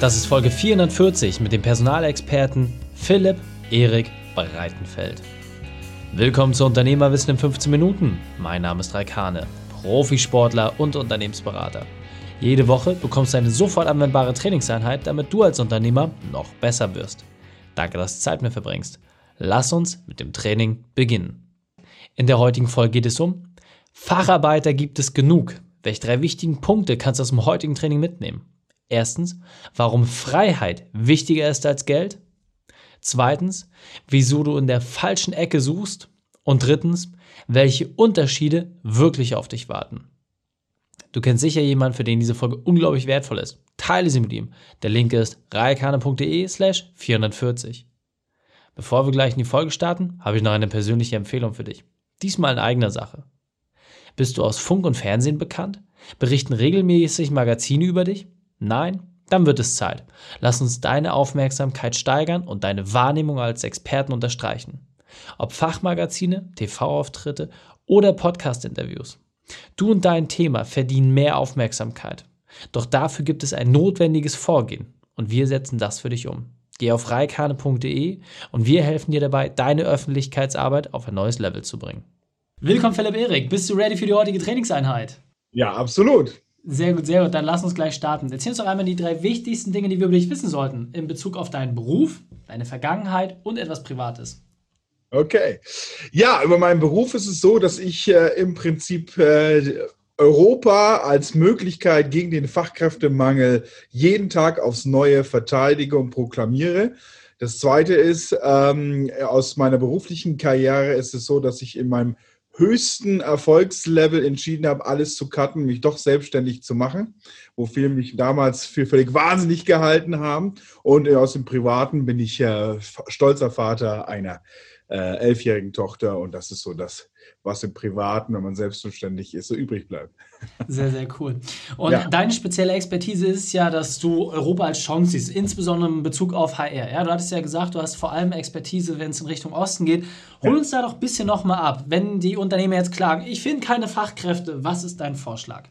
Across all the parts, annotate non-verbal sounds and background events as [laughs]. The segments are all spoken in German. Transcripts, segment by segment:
Das ist Folge 440 mit dem Personalexperten Philipp Erik Breitenfeld. Willkommen zu Unternehmerwissen in 15 Minuten. Mein Name ist Raikane, Profisportler und Unternehmensberater. Jede Woche bekommst du eine sofort anwendbare Trainingseinheit, damit du als Unternehmer noch besser wirst. Danke, dass du Zeit mit verbringst. Lass uns mit dem Training beginnen. In der heutigen Folge geht es um Facharbeiter gibt es genug. Welche drei wichtigen Punkte kannst du aus dem heutigen Training mitnehmen? Erstens, warum Freiheit wichtiger ist als Geld. Zweitens, wieso du in der falschen Ecke suchst. Und drittens, welche Unterschiede wirklich auf dich warten. Du kennst sicher jemanden, für den diese Folge unglaublich wertvoll ist. Teile sie mit ihm. Der Link ist reikane.de slash 440. Bevor wir gleich in die Folge starten, habe ich noch eine persönliche Empfehlung für dich. Diesmal in eigener Sache. Bist du aus Funk und Fernsehen bekannt? Berichten regelmäßig Magazine über dich? Nein? Dann wird es Zeit. Lass uns deine Aufmerksamkeit steigern und deine Wahrnehmung als Experten unterstreichen. Ob Fachmagazine, TV-Auftritte oder Podcast-Interviews. Du und dein Thema verdienen mehr Aufmerksamkeit. Doch dafür gibt es ein notwendiges Vorgehen und wir setzen das für dich um. Geh auf reikane.de und wir helfen dir dabei, deine Öffentlichkeitsarbeit auf ein neues Level zu bringen. Willkommen, Philipp Erik. Bist du ready für die heutige Trainingseinheit? Ja, absolut. Sehr gut, sehr gut. Dann lass uns gleich starten. Erzähl uns doch einmal die drei wichtigsten Dinge, die wir über dich wissen sollten, in Bezug auf deinen Beruf, deine Vergangenheit und etwas Privates. Okay. Ja, über meinen Beruf ist es so, dass ich äh, im Prinzip äh, Europa als Möglichkeit gegen den Fachkräftemangel jeden Tag aufs Neue verteidige und proklamiere. Das Zweite ist, ähm, aus meiner beruflichen Karriere ist es so, dass ich in meinem höchsten Erfolgslevel entschieden habe, alles zu cutten, mich doch selbstständig zu machen, wo viele mich damals für völlig wahnsinnig gehalten haben. Und aus dem Privaten bin ich äh, stolzer Vater einer äh, elfjährigen Tochter und das ist so das, was im Privaten, wenn man selbstständig ist, so übrig bleibt. Sehr, sehr cool. Und ja. deine spezielle Expertise ist ja, dass du Europa als Chance siehst, insbesondere in Bezug auf HR. Ja, du hattest ja gesagt, du hast vor allem Expertise, wenn es in Richtung Osten geht. Hol ja. uns da doch ein bisschen nochmal ab. Wenn die Unternehmen jetzt klagen, ich finde keine Fachkräfte, was ist dein Vorschlag?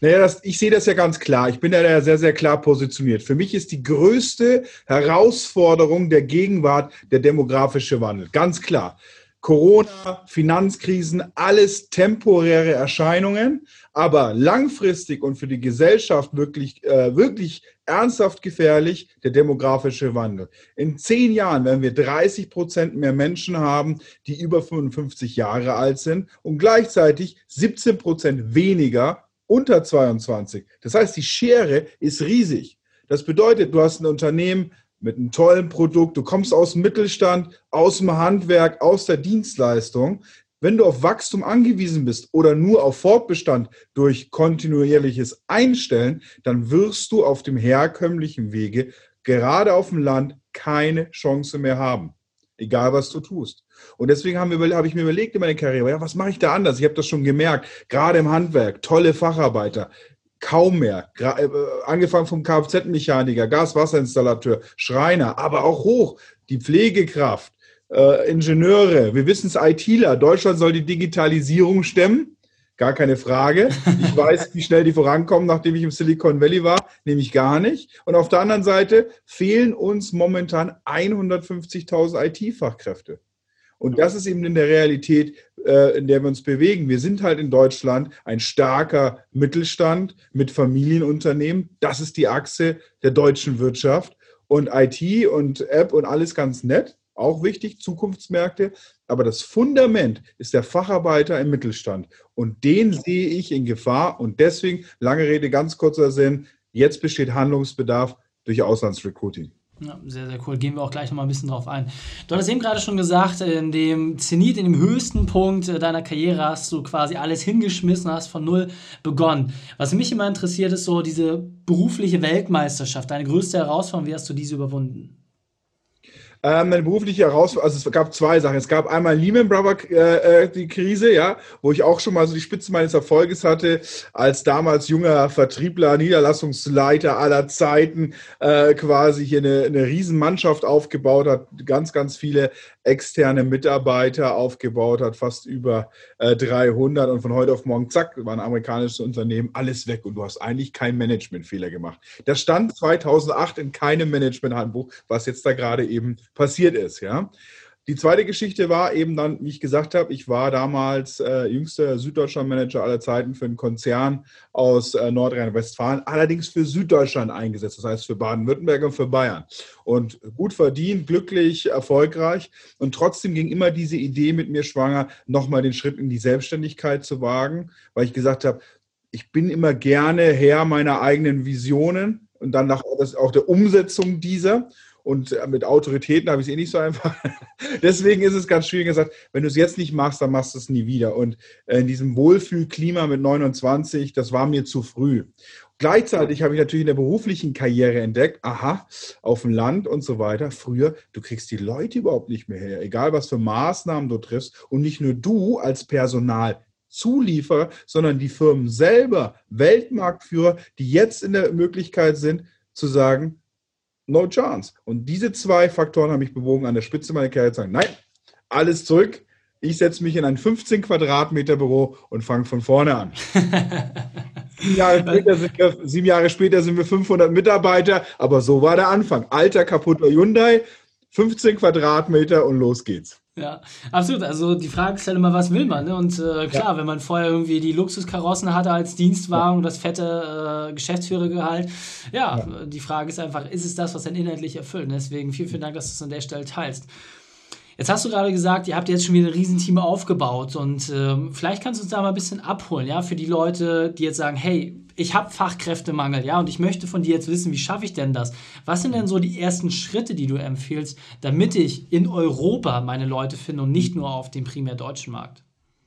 Naja, das, ich sehe das ja ganz klar. Ich bin da sehr, sehr klar positioniert. Für mich ist die größte Herausforderung der Gegenwart der demografische Wandel. Ganz klar. Corona, Finanzkrisen, alles temporäre Erscheinungen, aber langfristig und für die Gesellschaft wirklich, äh, wirklich ernsthaft gefährlich der demografische Wandel. In zehn Jahren werden wir 30 Prozent mehr Menschen haben, die über 55 Jahre alt sind und gleichzeitig 17 Prozent weniger unter 22. Das heißt, die Schere ist riesig. Das bedeutet, du hast ein Unternehmen mit einem tollen Produkt, du kommst aus dem Mittelstand, aus dem Handwerk, aus der Dienstleistung. Wenn du auf Wachstum angewiesen bist oder nur auf Fortbestand durch kontinuierliches Einstellen, dann wirst du auf dem herkömmlichen Wege, gerade auf dem Land, keine Chance mehr haben. Egal, was du tust. Und deswegen habe hab ich mir überlegt in meiner Karriere, ja, was mache ich da anders? Ich habe das schon gemerkt, gerade im Handwerk, tolle Facharbeiter, kaum mehr. Äh, angefangen vom Kfz-Mechaniker, Gas-Wasserinstallateur, Schreiner, aber auch hoch, die Pflegekraft, äh, Ingenieure, wir wissen es, ITler. Deutschland soll die Digitalisierung stemmen. Gar keine Frage. Ich [laughs] weiß, wie schnell die vorankommen, nachdem ich im Silicon Valley war, nämlich gar nicht. Und auf der anderen Seite fehlen uns momentan 150.000 IT-Fachkräfte. Und das ist eben in der Realität, äh, in der wir uns bewegen. Wir sind halt in Deutschland ein starker Mittelstand mit Familienunternehmen. Das ist die Achse der deutschen Wirtschaft. Und IT und App und alles ganz nett, auch wichtig, Zukunftsmärkte. Aber das Fundament ist der Facharbeiter im Mittelstand. Und den sehe ich in Gefahr. Und deswegen, lange Rede, ganz kurzer Sinn, jetzt besteht Handlungsbedarf durch Auslandsrecruiting. Ja, sehr, sehr cool. Gehen wir auch gleich nochmal ein bisschen drauf ein. Du hattest eben gerade schon gesagt, in dem Zenit, in dem höchsten Punkt deiner Karriere hast du quasi alles hingeschmissen, hast von null begonnen. Was mich immer interessiert, ist so diese berufliche Weltmeisterschaft, deine größte Herausforderung. Wie hast du diese überwunden? Ähm, meine berufliche Herausforderung, also es gab zwei Sachen. Es gab einmal Lehman Brothers äh, äh, die Krise, ja, wo ich auch schon mal so die Spitze meines Erfolges hatte, als damals junger Vertriebler, Niederlassungsleiter aller Zeiten, äh, quasi hier eine, eine Riesenmannschaft aufgebaut hat, ganz, ganz viele externe Mitarbeiter aufgebaut hat, fast über äh, 300 und von heute auf morgen, zack, war ein amerikanisches Unternehmen, alles weg und du hast eigentlich keinen Managementfehler gemacht. Das stand 2008 in keinem Managementhandbuch, was jetzt da gerade eben passiert ist, ja. Die zweite Geschichte war eben dann, wie ich gesagt habe, ich war damals äh, jüngster Süddeutschland-Manager aller Zeiten für einen Konzern aus äh, Nordrhein-Westfalen, allerdings für Süddeutschland eingesetzt, das heißt für Baden-Württemberg und für Bayern. Und gut verdient, glücklich, erfolgreich. Und trotzdem ging immer diese Idee mit mir schwanger, nochmal den Schritt in die Selbstständigkeit zu wagen, weil ich gesagt habe, ich bin immer gerne Herr meiner eigenen Visionen und dann nach auch der Umsetzung dieser. Und äh, mit Autoritäten habe ich es eh nicht so einfach. [laughs] Deswegen ist es ganz schwierig gesagt, wenn du es jetzt nicht machst, dann machst du es nie wieder. Und äh, in diesem Wohlfühlklima mit 29, das war mir zu früh. Gleichzeitig habe ich natürlich in der beruflichen Karriere entdeckt, aha, auf dem Land und so weiter, früher, du kriegst die Leute überhaupt nicht mehr her, egal was für Maßnahmen du triffst. Und nicht nur du als Personal Zulieferer, sondern die Firmen selber, Weltmarktführer, die jetzt in der Möglichkeit sind, zu sagen, no chance. Und diese zwei Faktoren haben mich bewogen, an der Spitze meiner Karriere zu sagen, nein, alles zurück. Ich setze mich in ein 15 Quadratmeter Büro und fange von vorne an. [laughs] sieben, Jahre später sind wir, sieben Jahre später sind wir 500 Mitarbeiter, aber so war der Anfang. Alter, kaputter Hyundai, 15 Quadratmeter und los geht's. Ja, absolut. Also die Frage ist halt immer, was will man? Ne? Und äh, klar, ja. wenn man vorher irgendwie die Luxuskarossen hatte als Dienstwagen und das fette äh, Geschäftsführergehalt, ja, ja, die Frage ist einfach, ist es das, was dann inhaltlich erfüllt? Deswegen vielen, vielen Dank, dass du es an der Stelle teilst. Jetzt hast du gerade gesagt, ihr habt jetzt schon wieder ein Riesenteam aufgebaut und ähm, vielleicht kannst du uns da mal ein bisschen abholen, ja, für die Leute, die jetzt sagen, hey, ich habe Fachkräftemangel, ja, und ich möchte von dir jetzt wissen, wie schaffe ich denn das? Was sind denn so die ersten Schritte, die du empfiehlst, damit ich in Europa meine Leute finde und nicht nur auf dem primär deutschen Markt?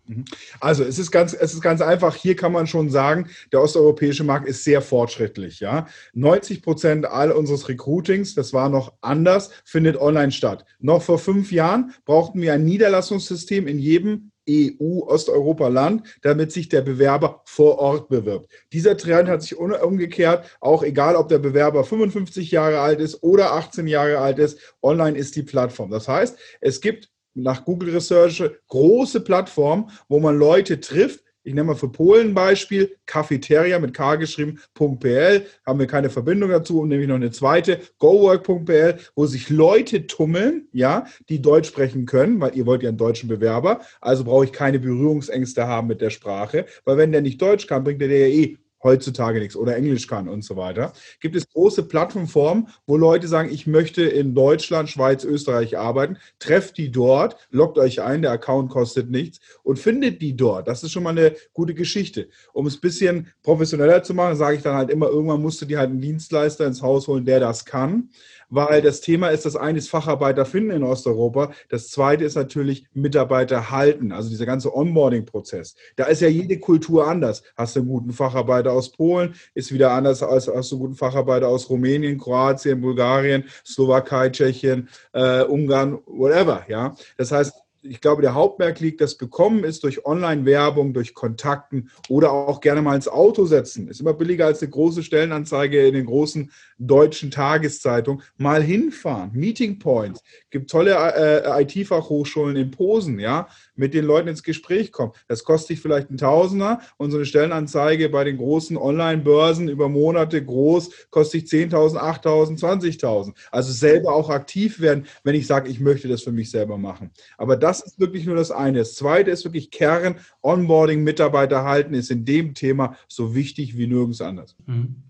Mhm. Also es ist ganz, es ist ganz einfach. Hier kann man schon sagen, der osteuropäische Markt ist sehr fortschrittlich. Ja, 90 Prozent all unseres Recruitings, das war noch anders, findet online statt. Noch vor fünf Jahren brauchten wir ein Niederlassungssystem in jedem EU-Osteuropa-Land, damit sich der Bewerber vor Ort bewirbt. Dieser Trend hat sich umgekehrt, auch egal, ob der Bewerber 55 Jahre alt ist oder 18 Jahre alt ist, online ist die Plattform. Das heißt, es gibt nach Google Research große Plattform, wo man Leute trifft. Ich nenne mal für Polen ein Beispiel, Cafeteria mit K geschrieben, .pl, haben wir keine Verbindung dazu, und nämlich noch eine zweite, gowork.pl, wo sich Leute tummeln, ja, die Deutsch sprechen können, weil ihr wollt ja einen deutschen Bewerber, also brauche ich keine Berührungsängste haben mit der Sprache, weil wenn der nicht Deutsch kann, bringt der ja eh heutzutage nichts oder Englisch kann und so weiter, gibt es große Plattformformen, wo Leute sagen, ich möchte in Deutschland, Schweiz, Österreich arbeiten, trefft die dort, loggt euch ein, der Account kostet nichts und findet die dort. Das ist schon mal eine gute Geschichte. Um es ein bisschen professioneller zu machen, sage ich dann halt immer, irgendwann musst du dir halt einen Dienstleister ins Haus holen, der das kann weil das Thema ist, das eine ist Facharbeiter finden in Osteuropa, das zweite ist natürlich Mitarbeiter halten, also dieser ganze Onboarding-Prozess. Da ist ja jede Kultur anders. Hast du einen guten Facharbeiter aus Polen, ist wieder anders als hast du einen guten Facharbeiter aus Rumänien, Kroatien, Bulgarien, Slowakei, Tschechien, äh, Ungarn, whatever. Ja, das heißt, ich glaube, der Hauptmerk liegt, das Bekommen ist durch Online-Werbung, durch Kontakten oder auch gerne mal ins Auto setzen. Ist immer billiger als eine große Stellenanzeige in den großen deutschen Tageszeitungen. Mal hinfahren, Meeting Points. Gibt tolle äh, IT-Fachhochschulen in Posen, ja, mit den Leuten ins Gespräch kommen. Das kostet dich vielleicht ein Tausender und so eine Stellenanzeige bei den großen Online-Börsen über Monate groß kostet dich 10.000, 8.000, 20.000. Also selber auch aktiv werden, wenn ich sage, ich möchte das für mich selber machen. Aber das ist wirklich nur das eine. Das zweite ist wirklich Kern, Onboarding, Mitarbeiter halten, ist in dem Thema so wichtig wie nirgends anders. Mhm.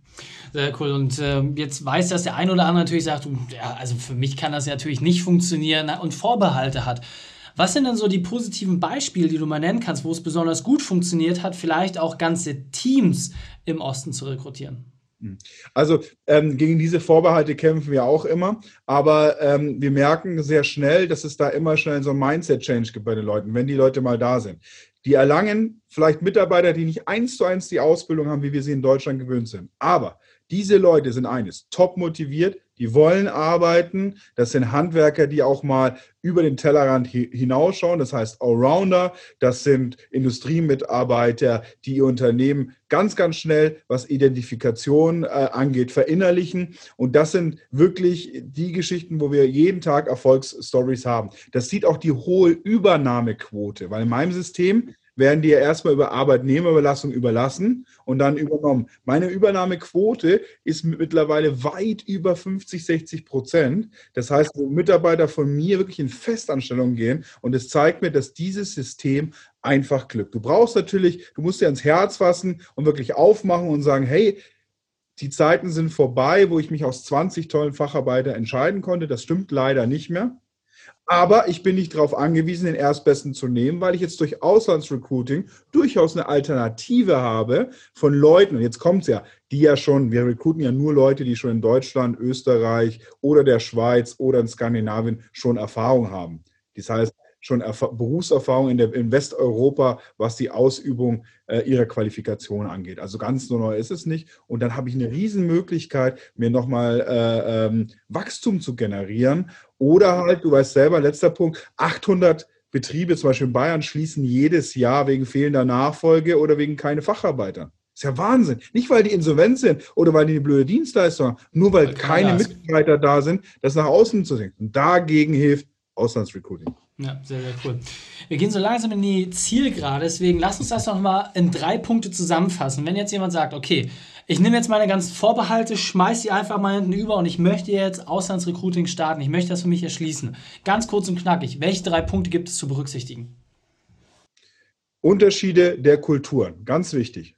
Sehr cool. Und äh, jetzt weiß das der ein oder andere natürlich sagt, ja, also für mich kann das natürlich nicht funktionieren und Vorbehalte hat. Was sind denn so die positiven Beispiele, die du mal nennen kannst, wo es besonders gut funktioniert hat, vielleicht auch ganze Teams im Osten zu rekrutieren? Hm. Also ähm, gegen diese Vorbehalte kämpfen wir auch immer, aber ähm, wir merken sehr schnell, dass es da immer schnell so ein Mindset-Change gibt bei den Leuten, wenn die Leute mal da sind. Die erlangen vielleicht Mitarbeiter, die nicht eins zu eins die Ausbildung haben, wie wir sie in Deutschland gewöhnt sind. Aber diese Leute sind eines, top motiviert, die wollen arbeiten. Das sind Handwerker, die auch mal über den Tellerrand hinausschauen. Das heißt Allrounder. Das sind Industriemitarbeiter, die ihr Unternehmen ganz, ganz schnell, was Identifikation äh, angeht, verinnerlichen. Und das sind wirklich die Geschichten, wo wir jeden Tag Erfolgsstories haben. Das sieht auch die hohe Übernahmequote, weil in meinem System werden die ja erstmal über Arbeitnehmerüberlassung überlassen und dann übernommen. Meine Übernahmequote ist mittlerweile weit über 50, 60 Prozent. Das heißt, wo Mitarbeiter von mir wirklich in Festanstellung gehen und es zeigt mir, dass dieses System einfach glückt. Du brauchst natürlich, du musst dir ans Herz fassen und wirklich aufmachen und sagen, hey, die Zeiten sind vorbei, wo ich mich aus 20 tollen Facharbeiter entscheiden konnte. Das stimmt leider nicht mehr. Aber ich bin nicht darauf angewiesen, den Erstbesten zu nehmen, weil ich jetzt durch Auslandsrecruiting durchaus eine Alternative habe von Leuten, und jetzt kommt es ja, die ja schon, wir recruiten ja nur Leute, die schon in Deutschland, Österreich oder der Schweiz oder in Skandinavien schon Erfahrung haben. Das heißt, schon Erf Berufserfahrung in, der, in Westeuropa, was die Ausübung äh, ihrer Qualifikation angeht. Also ganz so neu ist es nicht. Und dann habe ich eine Riesenmöglichkeit, mir nochmal äh, ähm, Wachstum zu generieren. Oder halt, du weißt selber, letzter Punkt, 800 Betriebe, zum Beispiel in Bayern, schließen jedes Jahr wegen fehlender Nachfolge oder wegen keine Facharbeiter. ist ja Wahnsinn. Nicht, weil die insolvent sind oder weil die eine blöde Dienstleistung haben, nur weil, weil keine Mitarbeiter da sind, das nach außen zu denken. Und dagegen hilft Auslandsrecruiting. Ja, sehr, sehr cool. Wir gehen so langsam in die Zielgerade, deswegen lass uns das nochmal in drei Punkte zusammenfassen. Wenn jetzt jemand sagt, okay, ich nehme jetzt meine ganzen Vorbehalte, schmeiß die einfach mal hinten über und ich möchte jetzt Auslandsrecruiting starten, ich möchte das für mich erschließen. Ganz kurz und knackig, welche drei Punkte gibt es zu berücksichtigen? Unterschiede der Kulturen, ganz wichtig.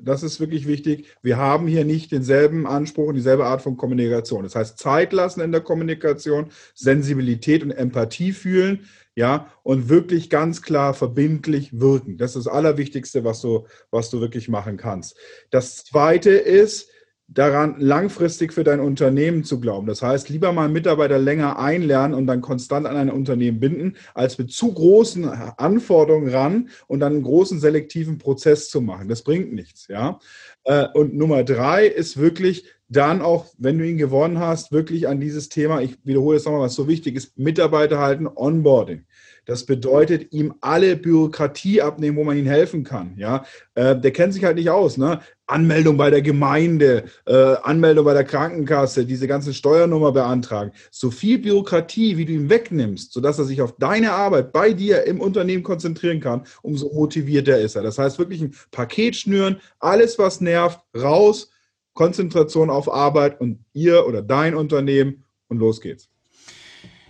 Das ist wirklich wichtig. Wir haben hier nicht denselben Anspruch und dieselbe Art von Kommunikation. Das heißt, Zeit lassen in der Kommunikation, Sensibilität und Empathie fühlen, ja, und wirklich ganz klar verbindlich wirken. Das ist das Allerwichtigste, was du, was du wirklich machen kannst. Das zweite ist, daran, langfristig für dein Unternehmen zu glauben. Das heißt, lieber mal Mitarbeiter länger einlernen und dann konstant an ein Unternehmen binden, als mit zu großen Anforderungen ran und dann einen großen selektiven Prozess zu machen. Das bringt nichts, ja. Äh, und Nummer drei ist wirklich dann auch, wenn du ihn gewonnen hast, wirklich an dieses Thema, ich wiederhole es nochmal, was so wichtig ist, Mitarbeiter halten, Onboarding. Das bedeutet, ihm alle Bürokratie abnehmen, wo man ihm helfen kann. Ja, äh, der kennt sich halt nicht aus. Ne? Anmeldung bei der Gemeinde, äh, Anmeldung bei der Krankenkasse, diese ganze Steuernummer beantragen. So viel Bürokratie, wie du ihm wegnimmst, sodass er sich auf deine Arbeit bei dir im Unternehmen konzentrieren kann, umso motivierter ist er. Das heißt, wirklich ein Paket schnüren, alles, was nervt, raus, Konzentration auf Arbeit und ihr oder dein Unternehmen und los geht's.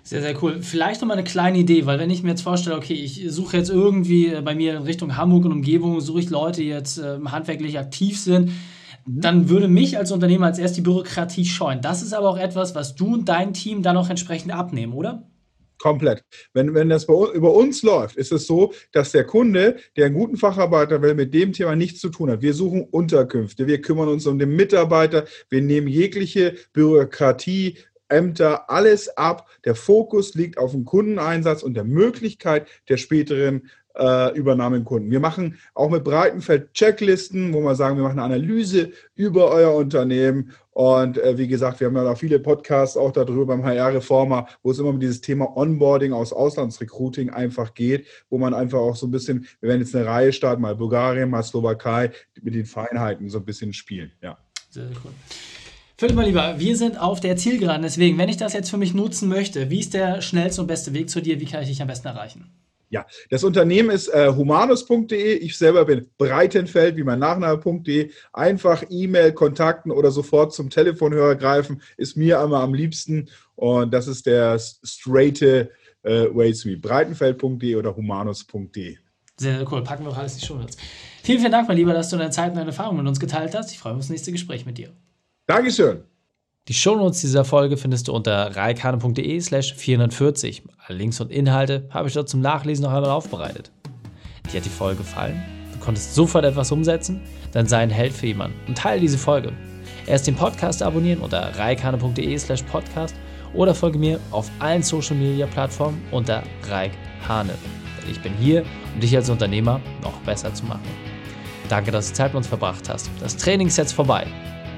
Sehr, sehr cool. Vielleicht noch mal eine kleine Idee, weil wenn ich mir jetzt vorstelle, okay, ich suche jetzt irgendwie bei mir in Richtung Hamburg und Umgebung, suche ich Leute, die jetzt äh, handwerklich aktiv sind, mhm. dann würde mich als Unternehmer als erst die Bürokratie scheuen. Das ist aber auch etwas, was du und dein Team dann auch entsprechend abnehmen, oder? Komplett. Wenn, wenn das bei, über uns läuft, ist es so, dass der Kunde, der einen guten Facharbeiter will, mit dem Thema nichts zu tun hat. Wir suchen Unterkünfte, wir kümmern uns um den Mitarbeiter, wir nehmen jegliche Bürokratie, Ämter, alles ab. Der Fokus liegt auf dem Kundeneinsatz und der Möglichkeit der späteren äh, Übernahme im Kunden. Wir machen auch mit Breitenfeld Checklisten, wo wir sagen, wir machen eine Analyse über euer Unternehmen. Und äh, wie gesagt, wir haben ja auch viele Podcasts auch darüber beim HR-Reformer, wo es immer um dieses Thema Onboarding aus Auslandsrecruiting einfach geht, wo man einfach auch so ein bisschen, wir werden jetzt eine Reihe starten, mal Bulgarien, mal Slowakei, mit den Feinheiten so ein bisschen spielen. Ja. Sehr, sehr cool. Philipp, mein Lieber, wir sind auf der Zielgeraden. Deswegen, wenn ich das jetzt für mich nutzen möchte, wie ist der schnellste und beste Weg zu dir? Wie kann ich dich am besten erreichen? Ja, das Unternehmen ist äh, humanus.de. Ich selber bin Breitenfeld, wie mein Nachname.de. Einfach E-Mail kontakten oder sofort zum Telefonhörer greifen, ist mir einmal am liebsten. Und das ist der straighte äh, way to me. Breitenfeld.de oder humanus.de. Sehr, sehr cool. Packen wir auch alles in die Show. Vielen, vielen Dank, mein Lieber, dass du deine Zeit und deine Erfahrungen mit uns geteilt hast. Ich freue mich auf das nächste Gespräch mit dir. Dankeschön. Die Shownotes dieser Folge findest du unter reikane.de slash 440. Alle Links und Inhalte habe ich dort zum Nachlesen noch einmal aufbereitet. Dir hat die Folge gefallen? Du konntest sofort etwas umsetzen? Dann sei ein Held für jemanden und teile diese Folge. Erst den Podcast abonnieren unter reikane.de slash podcast oder folge mir auf allen Social Media Plattformen unter Reik Hane. Denn ich bin hier, um dich als Unternehmer noch besser zu machen. Danke, dass du Zeit mit uns verbracht hast. Das Training ist jetzt vorbei.